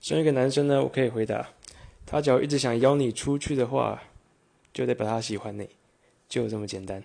身为一个男生呢，我可以回答，他只要一直想邀你出去的话，就得把他喜欢你，就这么简单。